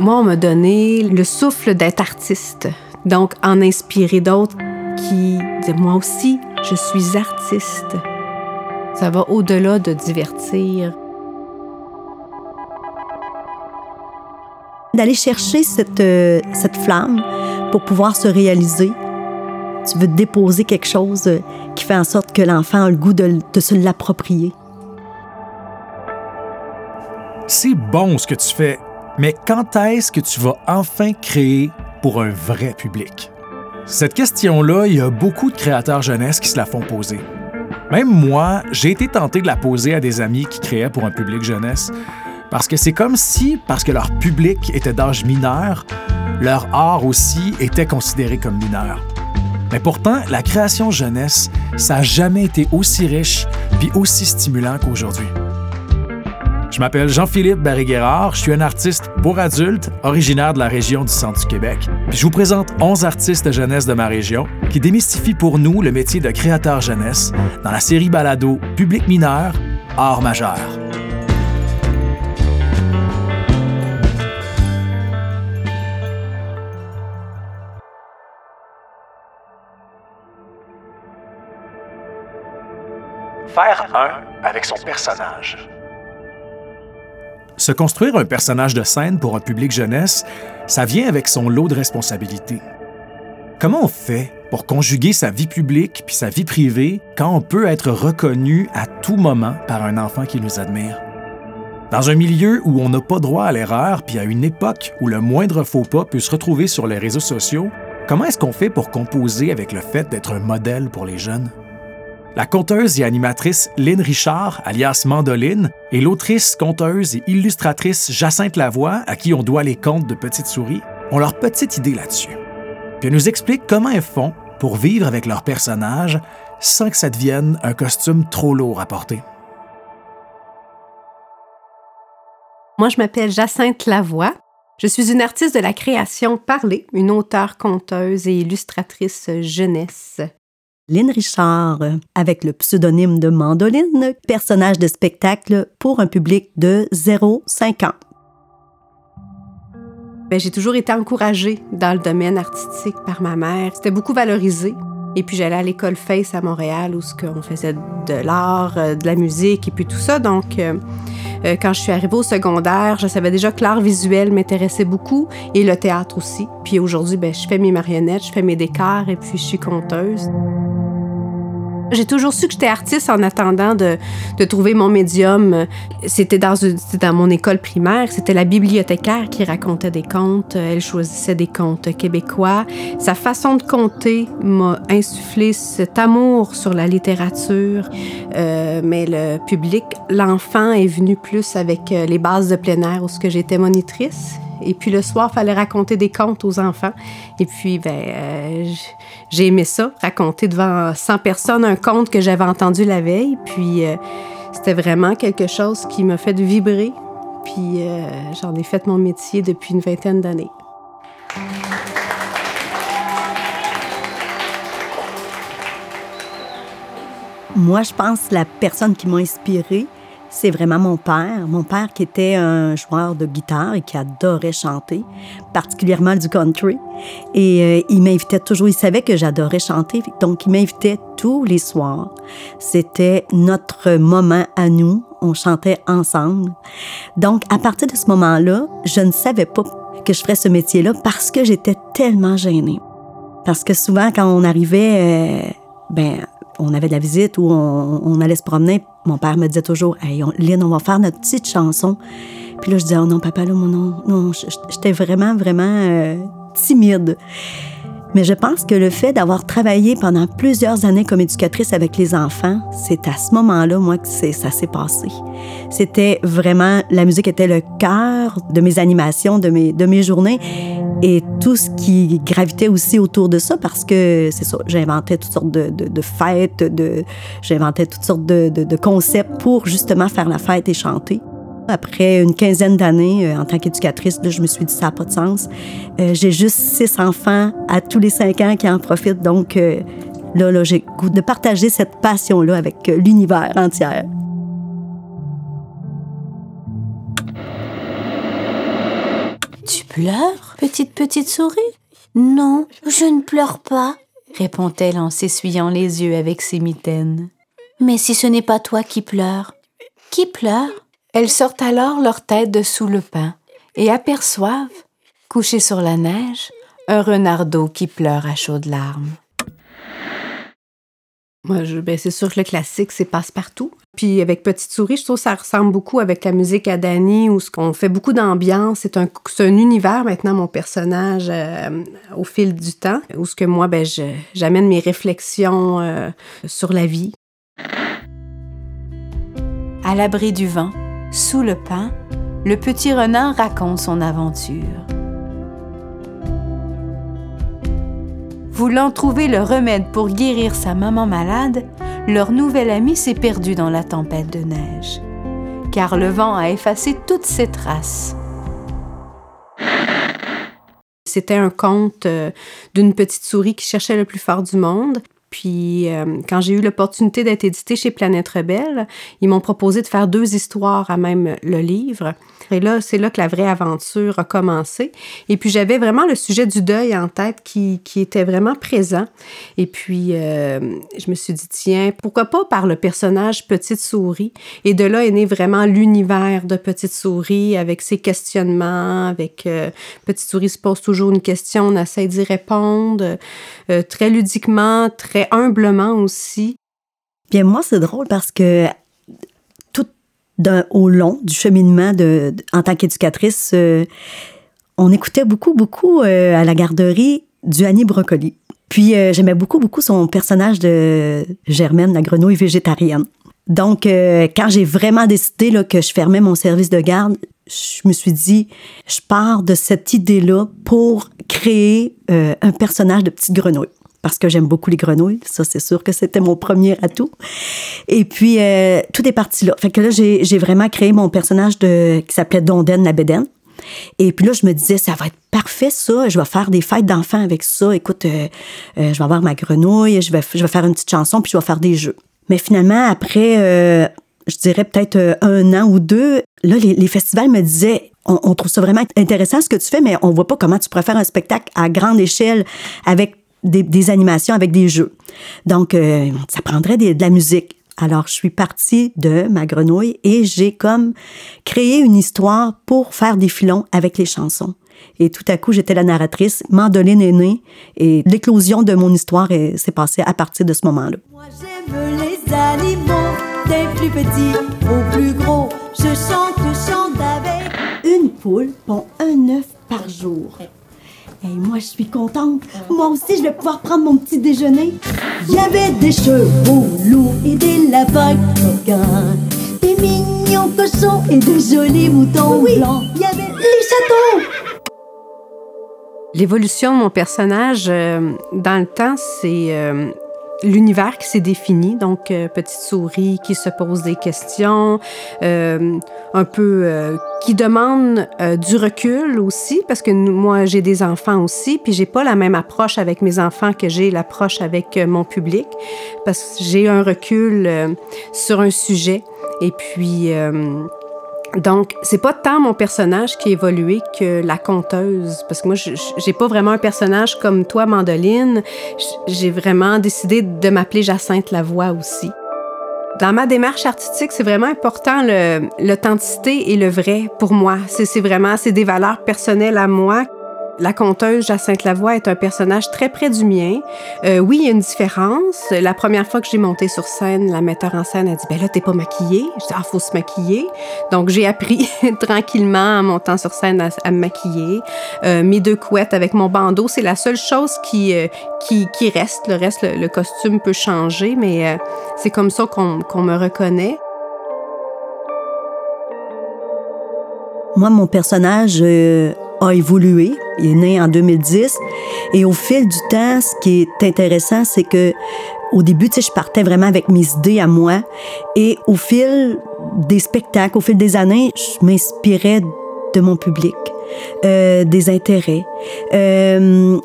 Moi, on m'a donné le souffle d'être artiste. Donc, en inspirer d'autres qui disent Moi aussi, je suis artiste. Ça va au-delà de divertir. D'aller chercher cette, euh, cette flamme pour pouvoir se réaliser. Tu veux déposer quelque chose euh, qui fait en sorte que l'enfant a le goût de, de se l'approprier. C'est bon ce que tu fais, mais quand est-ce que tu vas enfin créer pour un vrai public? Cette question-là, il y a beaucoup de créateurs jeunesse qui se la font poser. Même moi, j'ai été tenté de la poser à des amis qui créaient pour un public jeunesse, parce que c'est comme si, parce que leur public était d'âge mineur, leur art aussi était considéré comme mineur. Mais pourtant, la création jeunesse, ça n'a jamais été aussi riche puis aussi stimulant qu'aujourd'hui. Je m'appelle Jean-Philippe Barry-Guerrard, je suis un artiste pour adultes originaire de la région du centre du Québec. Je vous présente 11 artistes jeunesse de ma région qui démystifient pour nous le métier de créateur jeunesse dans la série balado Public mineur, art majeur. Faire un avec son personnage. Se construire un personnage de scène pour un public jeunesse, ça vient avec son lot de responsabilités. Comment on fait pour conjuguer sa vie publique puis sa vie privée quand on peut être reconnu à tout moment par un enfant qui nous admire? Dans un milieu où on n'a pas droit à l'erreur, puis à une époque où le moindre faux pas peut se retrouver sur les réseaux sociaux, comment est-ce qu'on fait pour composer avec le fait d'être un modèle pour les jeunes? La conteuse et animatrice Lynn Richard, alias Mandoline, et l'autrice, conteuse et illustratrice Jacinthe Lavoie, à qui on doit les contes de Petite Souris, ont leur petite idée là-dessus. Puis nous expliquent comment elles font pour vivre avec leurs personnages sans que ça devienne un costume trop lourd à porter. Moi, je m'appelle Jacinthe Lavoie. Je suis une artiste de la création parlée, une auteure, conteuse et illustratrice jeunesse. Lynn Richard, avec le pseudonyme de Mandoline, personnage de spectacle pour un public de 0-5 ans. Ben, j'ai toujours été encouragée dans le domaine artistique par ma mère. C'était beaucoup valorisé. Et puis j'allais à l'école Face à Montréal où on faisait de l'art, euh, de la musique et puis tout ça. Donc euh, euh, quand je suis arrivée au secondaire, je savais déjà que l'art visuel m'intéressait beaucoup et le théâtre aussi. Puis aujourd'hui, ben, je fais mes marionnettes, je fais mes décors et puis je suis conteuse. J'ai toujours su que j'étais artiste en attendant de, de trouver mon médium. C'était dans, dans mon école primaire. C'était la bibliothécaire qui racontait des contes. Elle choisissait des contes québécois. Sa façon de conter m'a insufflé cet amour sur la littérature. Euh, mais le public, l'enfant est venu plus avec euh, les bases de plein air où j'étais monitrice. Et puis le soir, il fallait raconter des contes aux enfants. Et puis, ben, euh, j'ai aimé ça, raconter devant 100 personnes un conte que j'avais entendu la veille. Puis euh, c'était vraiment quelque chose qui m'a fait vibrer. Puis euh, j'en ai fait mon métier depuis une vingtaine d'années. Moi, je pense la personne qui m'a inspirée, c'est vraiment mon père. Mon père qui était un joueur de guitare et qui adorait chanter, particulièrement du country. Et euh, il m'invitait toujours, il savait que j'adorais chanter, donc il m'invitait tous les soirs. C'était notre moment à nous, on chantait ensemble. Donc à partir de ce moment-là, je ne savais pas que je ferais ce métier-là parce que j'étais tellement gênée. Parce que souvent, quand on arrivait, euh, ben, on avait de la visite ou on, allait se promener, mon père me disait toujours Hey, on, Lynn, on va faire notre petite chanson. Puis là, je disais Oh non, papa, là, non, non, j'étais vraiment, vraiment euh, timide. Mais je pense que le fait d'avoir travaillé pendant plusieurs années comme éducatrice avec les enfants, c'est à ce moment-là, moi, que ça s'est passé. C'était vraiment, la musique était le cœur de mes animations, de mes, de mes journées et tout ce qui gravitait aussi autour de ça parce que c'est ça, j'inventais toutes sortes de, de, fêtes, de, j'inventais toutes sortes de, de concepts pour justement faire la fête et chanter. Après une quinzaine d'années euh, en tant qu'éducatrice, je me suis dit ça n'a pas de sens. Euh, j'ai juste six enfants à tous les cinq ans qui en profitent. Donc euh, là, là j'ai goût de partager cette passion-là avec l'univers entier. Tu pleures, petite petite souris? Non, je ne pleure pas, répond-elle en s'essuyant les yeux avec ses mitaines. Mais si ce n'est pas toi qui pleures, qui pleure? Elles sortent alors leur tête de sous le pain et aperçoivent, couché sur la neige, un renardeau qui pleure à chaudes larmes. Moi, je, ben, c'est sûr que le classique, c'est passe-partout. Puis avec Petite Souris, je trouve que ça ressemble beaucoup avec la musique à Danny, où ce qu'on fait beaucoup d'ambiance. C'est un, c'est un univers maintenant, mon personnage, euh, au fil du temps, où ce que moi, ben, je, j'amène mes réflexions euh, sur la vie. À l'abri du vent, sous le pin, le petit renard raconte son aventure. Voulant trouver le remède pour guérir sa maman malade, leur nouvel ami s'est perdu dans la tempête de neige, car le vent a effacé toutes ses traces. C'était un conte euh, d'une petite souris qui cherchait le plus fort du monde. Puis, euh, quand j'ai eu l'opportunité d'être édité chez Planète Rebelle, ils m'ont proposé de faire deux histoires à même le livre. Et là, c'est là que la vraie aventure a commencé. Et puis, j'avais vraiment le sujet du deuil en tête qui, était vraiment présent. Et puis, euh, je me suis dit, tiens, pourquoi pas par le personnage Petite Souris? Et de là est né vraiment l'univers de Petite Souris avec ses questionnements, avec euh, Petite Souris se pose toujours une question, on essaie d'y répondre, très ludiquement, très humblement aussi. Bien, moi, c'est drôle parce que tout au long du cheminement de, en tant qu'éducatrice, euh, on écoutait beaucoup, beaucoup euh, à la garderie du Annie Brocoli. Puis, euh, j'aimais beaucoup, beaucoup son personnage de Germaine, la grenouille végétarienne. Donc, quand j'ai vraiment décidé là, que je fermais mon service de garde, je me suis dit, je pars de cette idée-là pour créer un personnage de petite grenouille. Parce que j'aime beaucoup les grenouilles. Ça, c'est sûr que c'était mon premier atout. Et puis, euh, tout est parti là. Fait que là, j'ai vraiment créé mon personnage de, qui s'appelait Dondaine la. Et puis là, je me disais, ça va être parfait, ça. Je vais faire des fêtes d'enfants avec ça. Écoute, euh, euh, je vais avoir ma grenouille, je vais, je vais faire une petite chanson, puis je vais faire des jeux. Mais finalement, après, je dirais peut-être un an ou deux, là, les, les festivals me disaient, on, on trouve ça vraiment intéressant ce que tu fais, mais on voit pas comment tu pourrais faire un spectacle à grande échelle avec des, des animations, avec des jeux. Donc, euh, ça prendrait des- de la musique. Alors, je suis partie de ma grenouille et j'ai comme créé une histoire pour faire des filons avec les chansons. Et tout à coup, j'étais la narratrice, Mandoline est née et l'éclosion de mon histoire est- s'est passée à partir de ce moment-là. Moi j'aime les animaux, des plus petits aux plus gros. Je chante, je chante avec. Une poule pond un œuf par jour. Et moi, je suis contente. Moi aussi, je vais pouvoir prendre mon petit déjeuner. Il y avait des chevaux loups et des lapins coquins. Des mignons cochons et de jolis moutons blancs. Il y avait les châteaux. L'évolution de mon personnage euh, dans le temps, c'est euh, l'univers qui s'est défini. Donc, euh, petite souris qui se pose des questions, euh, un peu euh, qui demande euh, du recul aussi, parce que moi, j'ai des enfants aussi, puis j'ai pas la même approche avec mes enfants que j'ai l'approche avec euh, mon public, parce que j'ai un recul euh, sur un sujet. Et puis, donc, c'est pas tant mon personnage qui a évolué que la conteuse. Parce que moi, j'ai pas vraiment un personnage comme toi, Mandoline. J'ai vraiment décidé de m'appeler Jacinthe Lavoie aussi. Dans ma démarche artistique, c'est vraiment important l'authenticité et le vrai pour moi. C'est vraiment, c'est des valeurs personnelles à moi. La conteuse Jacinthe Lavoie est un personnage très près du mien. Euh, oui, il y a une différence. La première fois que j'ai monté sur scène, la metteur en scène a dit, ben là, t'es pas maquillée. Je dis, ah, faut se maquiller. Donc, j'ai appris tranquillement en montant sur scène à, me maquiller. Euh, mes deux couettes avec mon bandeau, c'est la seule chose qui, euh, qui, reste. Le reste, le, costume peut changer, mais c'est comme ça qu'on me reconnaît. Moi, mon personnage a évolué. Il est né en 2010. Et au fil du temps, ce qui est intéressant, c'est que au début, tu sais, je partais vraiment avec mes idées à moi. Et au fil des spectacles, au fil des années, je m'inspirais de mon public, euh, des intérêts, euh,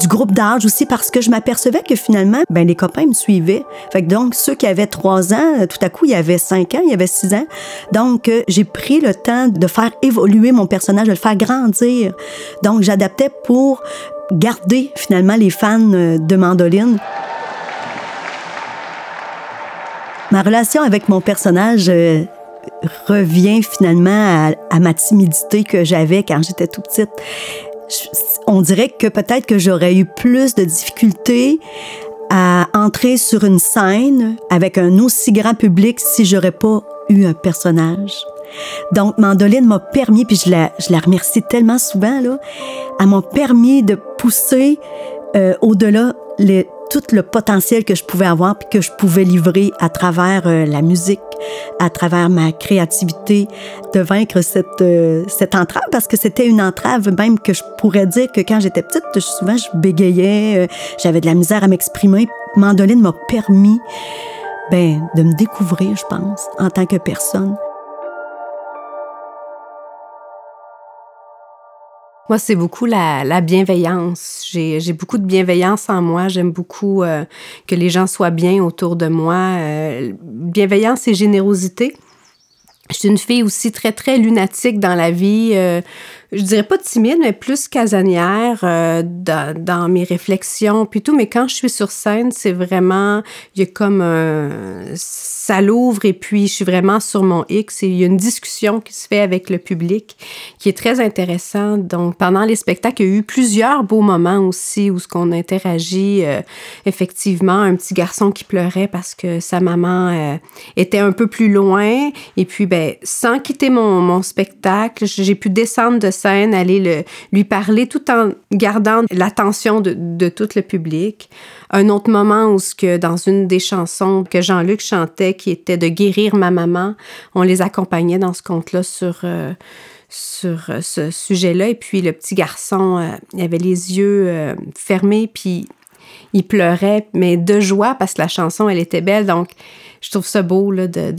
du groupe d'âge aussi parce que je m'apercevais que finalement, ben les copains me suivaient. Fait que donc, ceux qui avaient trois ans, tout à coup, il y avait cinq ans, il y avait six ans. Donc, euh, j'ai pris le temps de faire évoluer mon personnage, de le faire grandir. Donc, j'adaptais pour garder finalement les fans euh, de mandoline. Ma relation avec mon personnage euh, revient finalement à, à, ma timidité que j'avais quand j'étais tout petite on dirait que peut-être que j'aurais eu plus de difficultés à entrer sur une scène avec un aussi grand public si j'aurais pas eu un personnage. Donc, Mandoline m'a permis, puis je la, je la remercie tellement souvent, là, elle m'a permis de pousser euh, au-delà les, tout le potentiel que je pouvais avoir puis que je pouvais livrer à travers euh, la musique, à travers ma créativité, de vaincre cette, euh, cette entrave parce que c'était une entrave même que je pourrais dire que quand j'étais petite, souvent je bégayais, euh, j'avais de la misère à m'exprimer. Mandoline m'a permis ben, de me découvrir, je pense, en tant que personne. Moi, c'est beaucoup la, bienveillance. J'ai beaucoup de bienveillance en moi. J'aime beaucoup euh, que les gens soient bien autour de moi. Euh, bienveillance et générosité. Je suis une fille aussi très, très lunatique dans la vie. Euh, je dirais pas timide, mais plus casanière dans, dans, mes réflexions, puis tout. Mais quand je suis sur scène, c'est vraiment, il y a comme un, ça l'ouvre et puis je suis vraiment sur mon X et il y a une discussion qui se fait avec le public qui est très intéressante. Donc, pendant les spectacles, il y a eu plusieurs beaux moments aussi où ce qu'on interagit. Euh, effectivement, un petit garçon qui pleurait parce que sa maman euh, était un peu plus loin. Et puis, ben, sans quitter mon, mon spectacle, j'ai pu descendre de scène, aller le, lui parler tout en gardant l'attention de, de tout le public. Un autre moment où que dans une des chansons que Jean-Luc chantait, qui était de guérir ma maman, on les accompagnait dans ce conte-là sur euh, sur euh, ce sujet-là. Et puis le petit garçon, euh, il avait les yeux fermés, puis il pleurait, mais de joie parce que la chanson, elle était belle. Donc, je trouve ça beau là, de,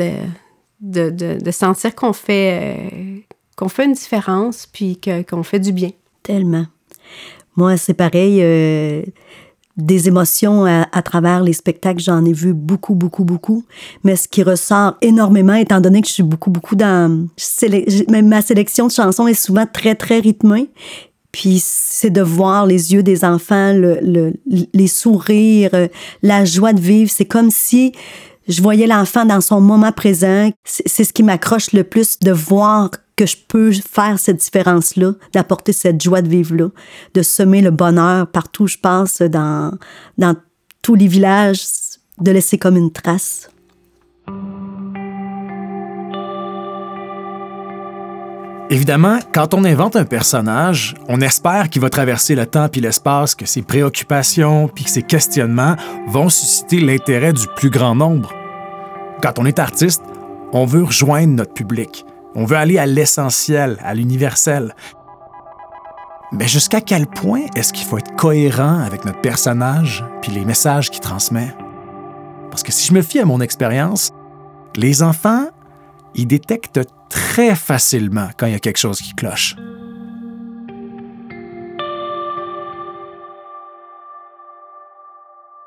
de, de, sentir qu'on fait, qu'on fait une différence, puis qu'on fait du bien. Tellement. Moi, c'est pareil des émotions à, travers les spectacles. J'en ai vu beaucoup, beaucoup, beaucoup. Mais ce qui ressort énormément, étant donné que je suis beaucoup, beaucoup dans... ma sélection de chansons est souvent très, très rythmée. Puis c'est de voir les yeux des enfants, le, les sourires, la joie de vivre. C'est comme si je voyais l'enfant dans son moment présent. C'est ce qui m'accroche le plus de voir que je peux faire cette différence-là, d'apporter cette joie de vivre-là, de semer le bonheur partout je passe, dans, dans tous les villages, de laisser comme une trace. Évidemment, quand on invente un personnage, on espère qu'il va traverser le temps puis l'espace, que ses préoccupations puis que ses questionnements vont susciter l'intérêt du plus grand nombre. Quand on est artiste, on veut rejoindre notre public. On veut aller à l'essentiel, à l'universel. Mais jusqu'à quel point est-ce qu'il faut être cohérent avec notre personnage puis les messages qu'il transmet? Parce que si je me fie à mon expérience, les enfants, ils détectent très facilement quand il y a quelque chose qui cloche.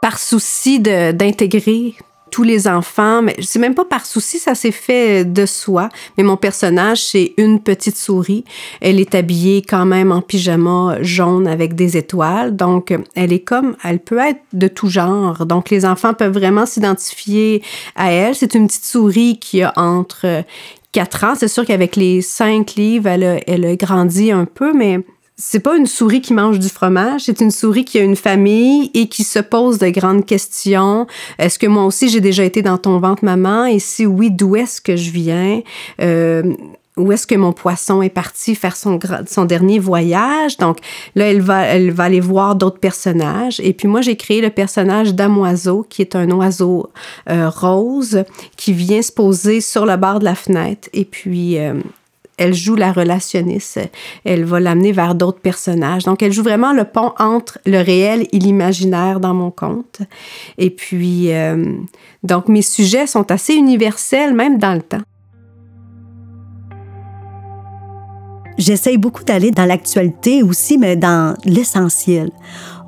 Par souci d'intégrer tous les enfants, mais c'est même pas par souci, ça s'est fait de soi. Mais mon personnage, c'est une petite souris. Elle est habillée quand même en pyjama jaune avec des étoiles. Donc, elle est comme, elle peut être de tout genre. Donc, les enfants peuvent vraiment s'identifier à elle. C'est une petite souris qui a entre 4 ans. C'est sûr qu'avec les 5 livres, elle a, elle a grandi un peu, mais c'est pas une souris qui mange du fromage, c'est une souris qui a une famille et qui se pose de grandes questions. Est-ce que moi aussi j'ai déjà été dans ton ventre, maman? Et si oui, d'où est-ce que je viens? Euh, où est-ce que mon poisson est parti faire son, dernier voyage? Donc là, elle va, elle aller voir d'autres personnages. Et puis moi, j'ai créé le personnage d'Amoiseau, qui est un oiseau euh, rose qui vient se poser sur le bord de la fenêtre. Et puis, euh, elle joue la relationniste. Elle va l'amener vers d'autres personnages. Donc, elle joue vraiment le pont entre le réel et l'imaginaire dans mon conte. Et puis, euh, donc, mes sujets sont assez universels, même dans le temps. J'essaye beaucoup d'aller dans l'actualité aussi, mais dans l'essentiel.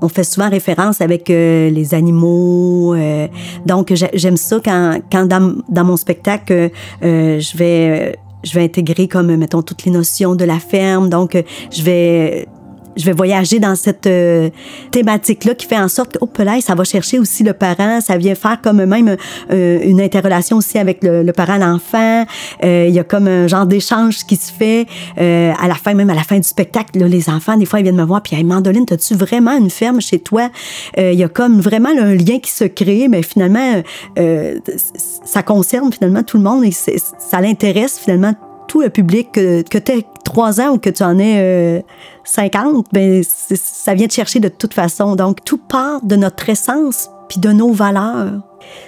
On fait souvent référence avec euh, les animaux. Euh, donc, j'aime ça quand, quand dans, mon spectacle, je vais je vais intégrer comme mettons toutes les notions de la ferme. Donc je vais je vais voyager dans cette euh, thématique-là qui fait en sorte que, oh, là, ça va chercher aussi le parent, ça vient faire comme même euh, une interrelation aussi avec le, le parent l'enfant. Euh, il y a comme un genre d'échange qui se fait à la fin, même à la fin du spectacle. Là, les enfants, des fois, ils viennent me voir, puis, hey, Mandoline, as-tu vraiment une ferme chez toi? Il y a comme vraiment un lien qui se crée, mais finalement, ça concerne finalement tout le monde et ça l'intéresse finalement tout le public, que, que tu aies trois ans ou que tu en aies 50, ben, ça vient de chercher de toute façon. Donc, tout part de notre essence puis de nos valeurs.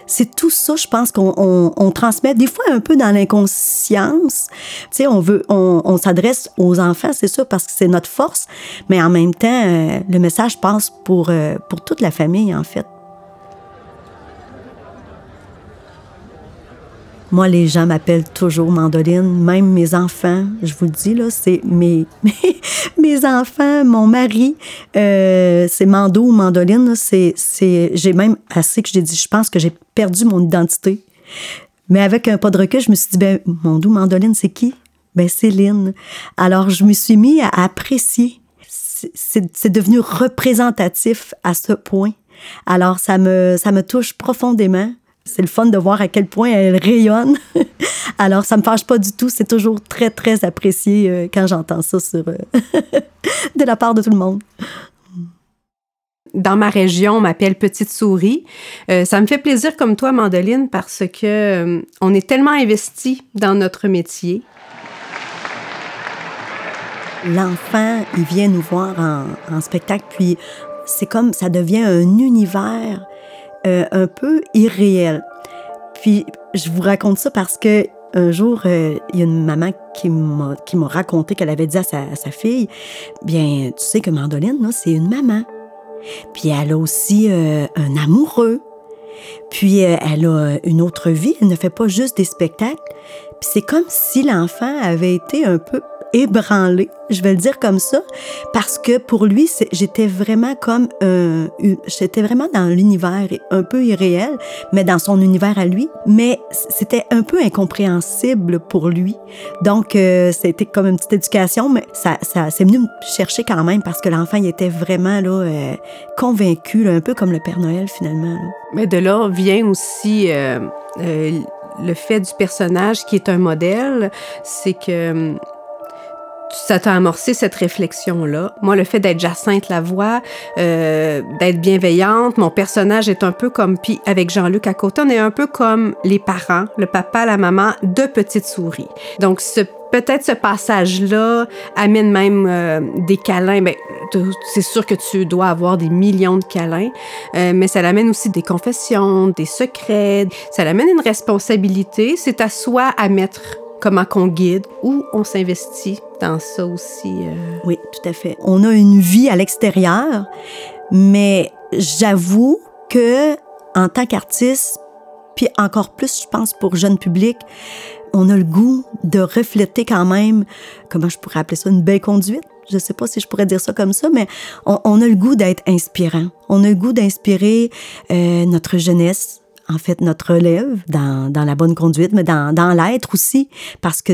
C'est tout ça, je pense qu'on on, transmet des fois un peu dans l'inconscience. Tu sais, on on, s'adresse aux enfants, c'est ça, parce que c'est notre force, mais en même temps, euh, le message passe pour, euh, pour toute la famille, en fait. Moi, les gens m'appellent toujours Mandoline, même mes enfants, je vous le dis, là, c'est mes, mes, enfants, mon mari, euh, c'est Mando ou Mandoline, c'est, c'est, j'ai même assez que j'ai dit, je pense que j'ai perdu mon identité. Mais avec un pas de recul, je me suis dit, ben, Mando, Mandoline, c'est qui? Ben, c'est Lynn. Alors, je me suis mis à apprécier. C'est, devenu représentatif à ce point. Alors, ça me, ça me touche profondément. C'est le fun de voir à quel point elle rayonne. Alors, ça me fâche pas du tout. C'est toujours très, très apprécié euh, quand j'entends ça sur, euh, de la part de tout le monde. Dans ma région, on m'appelle Petite Souris. Euh, ça me fait plaisir comme toi, Mandoline, parce que on est tellement investi dans notre métier. L'enfant, il vient nous voir en, en spectacle, puis c'est comme ça devient un univers euh, un peu irréel. Puis je vous raconte ça parce que un jour, euh, il y a une maman qui m'a, raconté qu'elle avait dit à sa, sa, fille, bien, tu sais que Mandoline, c'est une maman. Puis elle a aussi euh, un amoureux. Puis elle a une autre vie, elle ne fait pas juste des spectacles. Puis c'est comme si l'enfant avait été un peu ébranlé, je vais le dire comme ça, parce que pour lui, j'étais vraiment comme un, j'étais vraiment dans l'univers un peu irréel, mais dans son univers à lui, mais c'était un peu incompréhensible pour lui. Donc, euh, c'était comme une petite éducation, mais ça, ça c'est venu me chercher quand même parce que l'enfant, il était vraiment là, euh, convaincu, un peu comme le Père Noël finalement. Mais de là vient aussi euh, le fait du personnage qui est un modèle, c'est que ça t'a amorcé cette réflexion-là? Moi, le fait d'être Jacinthe Lavoie, euh, d'être bienveillante, mon personnage est un peu comme, puis avec Jean-Luc à côté, on est un peu comme les parents, le papa, la maman de Petite Souris. Donc, ce peut-être ce passage-là amène même euh, des câlins. Ben, c'est sûr que tu dois avoir des millions de câlins, euh, mais ça l'amène aussi des confessions, des secrets. Ça l'amène une responsabilité. C'est à soi à mettre comment qu'on guide, ou on s'investit ça aussi. Euh. Oui, tout à fait. On a une vie à l'extérieur, mais j'avoue que en tant qu'artiste, puis encore plus, je pense, pour jeune public, on a le goût de refléter quand même, comment je pourrais appeler ça, une belle conduite. Je sais pas si je pourrais dire ça comme ça, mais on, a le goût d'être inspirant. On a le goût d'inspirer euh, notre jeunesse, en fait, notre relève dans, la bonne conduite, mais dans l'être aussi, parce que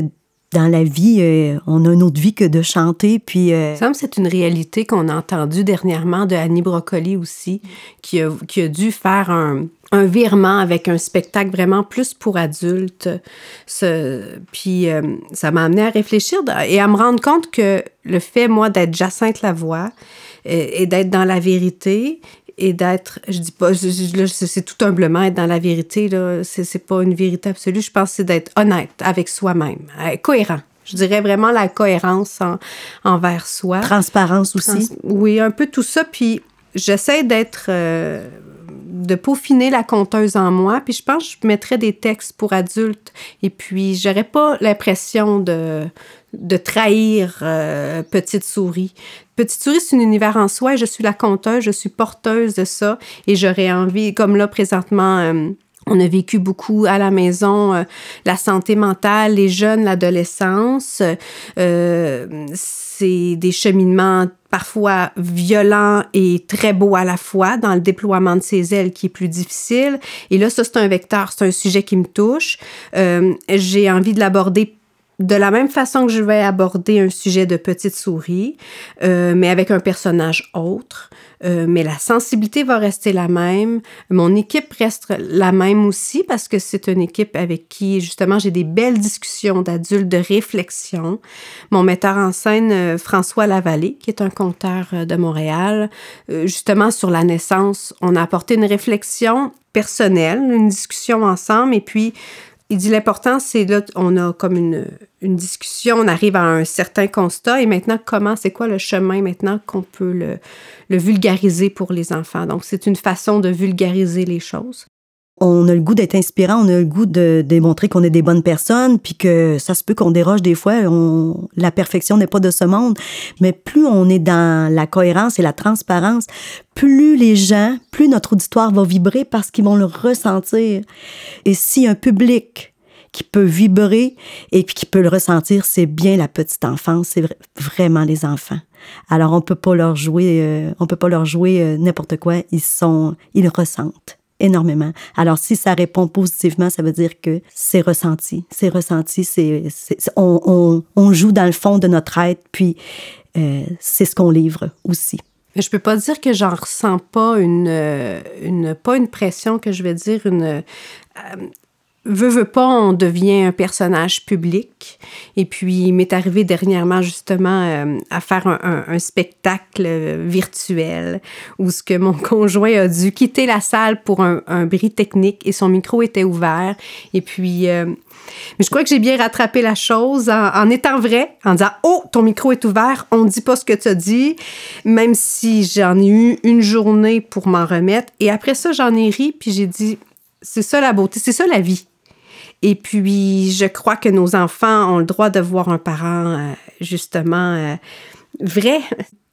dans la vie, euh, on a une autre vie que de chanter. Puis, euh... Ça semble c'est une réalité qu'on a entendue dernièrement de Annie Brocoli aussi, qui a, dû faire un, virement avec un spectacle vraiment plus pour adultes. Puis euh, ça m'a amené à réfléchir et à me rendre compte que le fait, moi, d'être Jacinthe Lavoie euh, et d'être dans la vérité et d'être, je dis pas, c'est tout humblement être dans la vérité, là, c'est pas une vérité absolue. Je pense que c'est d'être honnête avec soi-même, euh, cohérent. Je dirais vraiment la cohérence envers soi. Transparence aussi. oui, un peu tout ça. Puis j'essaie d'être, euh, de peaufiner la conteuse en moi. Puis je pense que je mettrais des textes pour adultes. Et puis j'aurais pas l'impression de de trahir euh, Petite Souris. Petite Souris, c'est un univers en soi et je suis la conteuse, je suis porteuse de ça et j'aurais envie, comme là présentement, euh, On a vécu beaucoup à la maison euh, la santé mentale, les jeunes, l'adolescence. Euh, c'est des cheminements parfois violents et très beaux à la fois dans le déploiement de ses ailes qui est plus difficile. Et là, ça, c'est un vecteur, c'est un sujet qui me touche. Euh, j'ai envie de l'aborder de la même façon que je vais aborder un sujet de petite souris, euh, mais avec un personnage autre. Euh, mais la sensibilité va rester la même. Mon équipe reste la même aussi parce que c'est une équipe avec qui, justement, j'ai des belles discussions d'adultes de réflexion. Mon metteur en scène, euh, François Lavallée, qui est un conteur de Montréal, justement, sur la naissance, on a apporté une réflexion personnelle, une discussion ensemble, et puis il dit l'important, c'est là, on a comme une, une, discussion, on arrive à un certain constat et maintenant, comment, c'est quoi le chemin maintenant qu'on peut le, le vulgariser pour les enfants? Donc, c'est une façon de vulgariser les choses on a le goût d'être inspirant, on a le goût de démontrer qu'on est des bonnes personnes, puis que ça se peut qu'on déroge des fois. On, la perfection n'est pas de ce monde, mais plus on est dans la cohérence et la transparence, plus les gens, plus notre auditoire va vibrer parce qu'ils vont le ressentir. Et si un public qui peut vibrer et puis qui peut le ressentir, c'est bien la petite enfance, c'est vraiment les enfants. Alors on peut pas leur jouer, euh, on peut pas leur jouer euh, n'importe quoi. Ils sont, ils ressentent Alors, si ça répond positivement, ça veut dire que c'est ressenti. C'est ressenti, c'est, on, joue dans le fond de notre être, puis euh, c'est ce qu'on livre aussi. Je peux pas dire que j'en ressens pas une, une, pas une pression, que je vais dire une, Veux, veux pas, on devient un personnage public. Et puis, il m'est arrivé dernièrement, justement, euh, à faire un, un, spectacle virtuel où ce que mon conjoint a dû quitter la salle pour un, un bris technique et son micro était ouvert. Et puis, euh, mais je crois que j'ai bien rattrapé la chose en, en, étant vrai, en disant Oh, ton micro est ouvert, on ne dit pas ce que tu as dit, même si j'en ai eu une journée pour m'en remettre. Et après ça, j'en ai ri, puis j'ai dit C'est ça la beauté, c'est ça la vie. Et puis, je crois que nos enfants ont le droit de voir un parent, euh, justement, euh, vrai.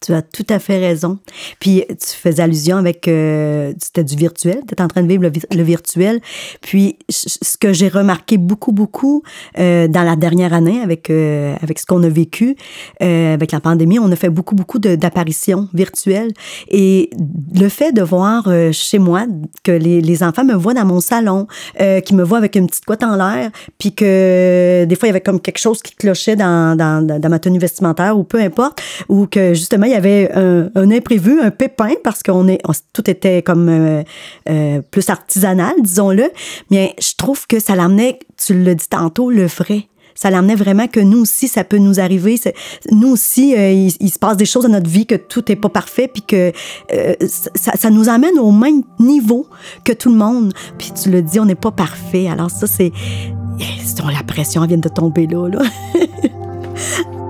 Tu as tout à fait raison. Puis tu fais allusion avec euh, c'était du virtuel, tu es en train de vivre le, virtuel. Puis ce que j'ai remarqué beaucoup beaucoup euh, dans la dernière année avec euh, avec ce qu'on a vécu euh, avec la pandémie, on a fait beaucoup beaucoup d'apparitions virtuelles et le fait de voir chez moi que les, enfants me voient dans mon salon, euh, qui me voient avec une petite couette en l'air, puis que des fois il y avait comme quelque chose qui clochait dans, dans, dans ma tenue vestimentaire ou peu importe, ou que justement y avait un, imprévu, un pépin, parce qu'on est, tout était comme euh, euh, plus artisanal, disons-le. Mais je trouve que ça l'amenait, tu le dis tantôt, le vrai ça l'amenait vraiment que nous aussi, ça peut nous arriver. Nous aussi, euh, il, se passe des choses dans notre vie que tout n'est pas parfait, puis que ça, nous amène au même niveau que tout le monde. Puis tu le dis, on n'est pas parfait. Alors ça, c'est... La pression vient de tomber là. là.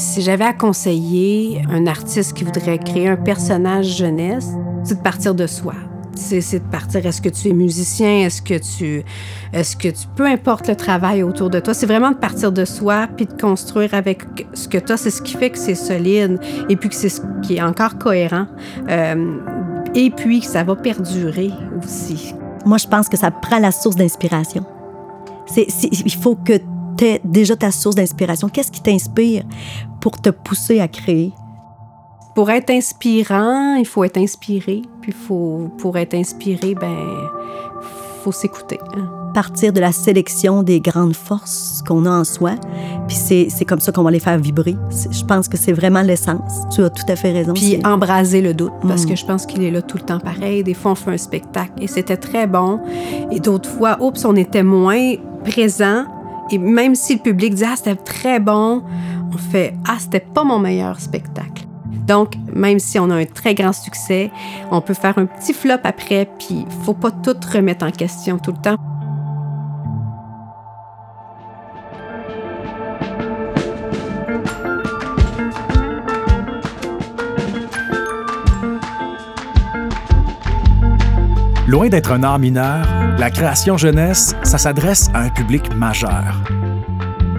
Si j'avais à conseiller un artiste qui voudrait créer un personnage jeunesse, c'est de partir de soi. C'est de partir, est-ce que tu es musicien, est-ce que tu, est-ce que tu, peu importe le travail autour de toi, c'est vraiment de partir de soi puis de construire avec ce que tu as, c'est ce qui fait que c'est solide et puis que c'est ce qui est encore cohérent euh, et puis que ça va perdurer aussi. Moi, je pense que ça prend la source d'inspiration. Il faut que déjà ta source d'inspiration? Qu'est-ce qui t'inspire? Pour te pousser à créer? Pour être inspirant, il faut être inspiré. Puis faut, pour être inspiré, ben, faut s'écouter. Hein. Partir de la sélection des grandes forces qu'on a en soi, puis c'est comme ça qu'on va les faire vibrer. Je pense que c'est vraiment l'essence. Tu as tout à fait raison. Puis embraser le doute, parce que mm. je pense qu'il est là tout le temps pareil. Des fois, on fait un spectacle et c'était très bon. Et d'autres fois, oups, on était moins présent et même si le public dit Ah, c'était très bon, on fait Ah, c'était pas mon meilleur spectacle. Donc, même si on a un très grand succès, on peut faire un petit flop après, puis faut pas tout remettre en question tout le temps. Loin d'être un art mineur, la création jeunesse, ça s'adresse à un public majeur.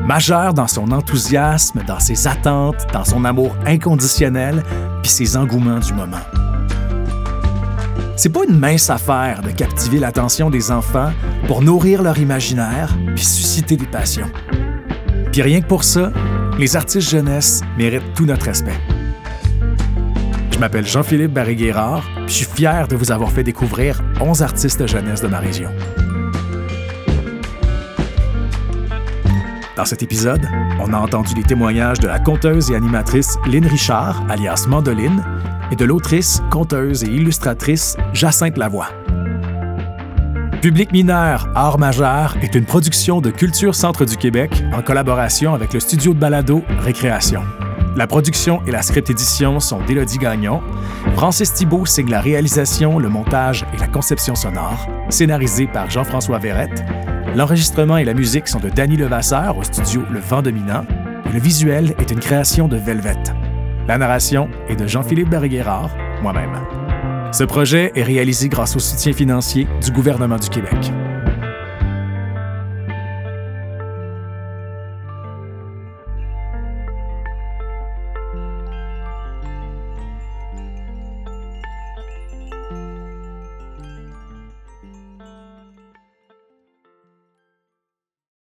Majeur dans son enthousiasme, dans ses attentes, dans son amour inconditionnel, puis ses engouements du moment. C'est pas une mince affaire de captiver l'attention des enfants pour nourrir leur imaginaire puis susciter des passions. Puis rien que pour ça, les artistes jeunesse méritent tout notre respect. Je m'appelle Jean-Philippe Barré-Guérard, puis je suis fier de vous avoir fait découvrir 11 artistes jeunesse de ma région. Dans cet épisode, on a entendu les témoignages de la conteuse et animatrice Lynn Richard, alias Mandoline, et de l'autrice, conteuse et illustratrice Jacinthe Lavoie. Public mineur, art majeur est une production de Culture Centre du Québec en collaboration avec le studio de balado Récréation. La production et la script édition sont d'Élodie Gagnon. Francis Thibault signe la réalisation, le montage et la conception sonore, scénarisé par Jean-François Verrette. L'enregistrement et la musique sont de Danny Levasseur au studio Le Vent Dominant. Et le visuel est une création de Velvet. La narration est de Jean-Philippe Barré-Guérard, moi-même. Ce projet est réalisé grâce au soutien financier du gouvernement du Québec.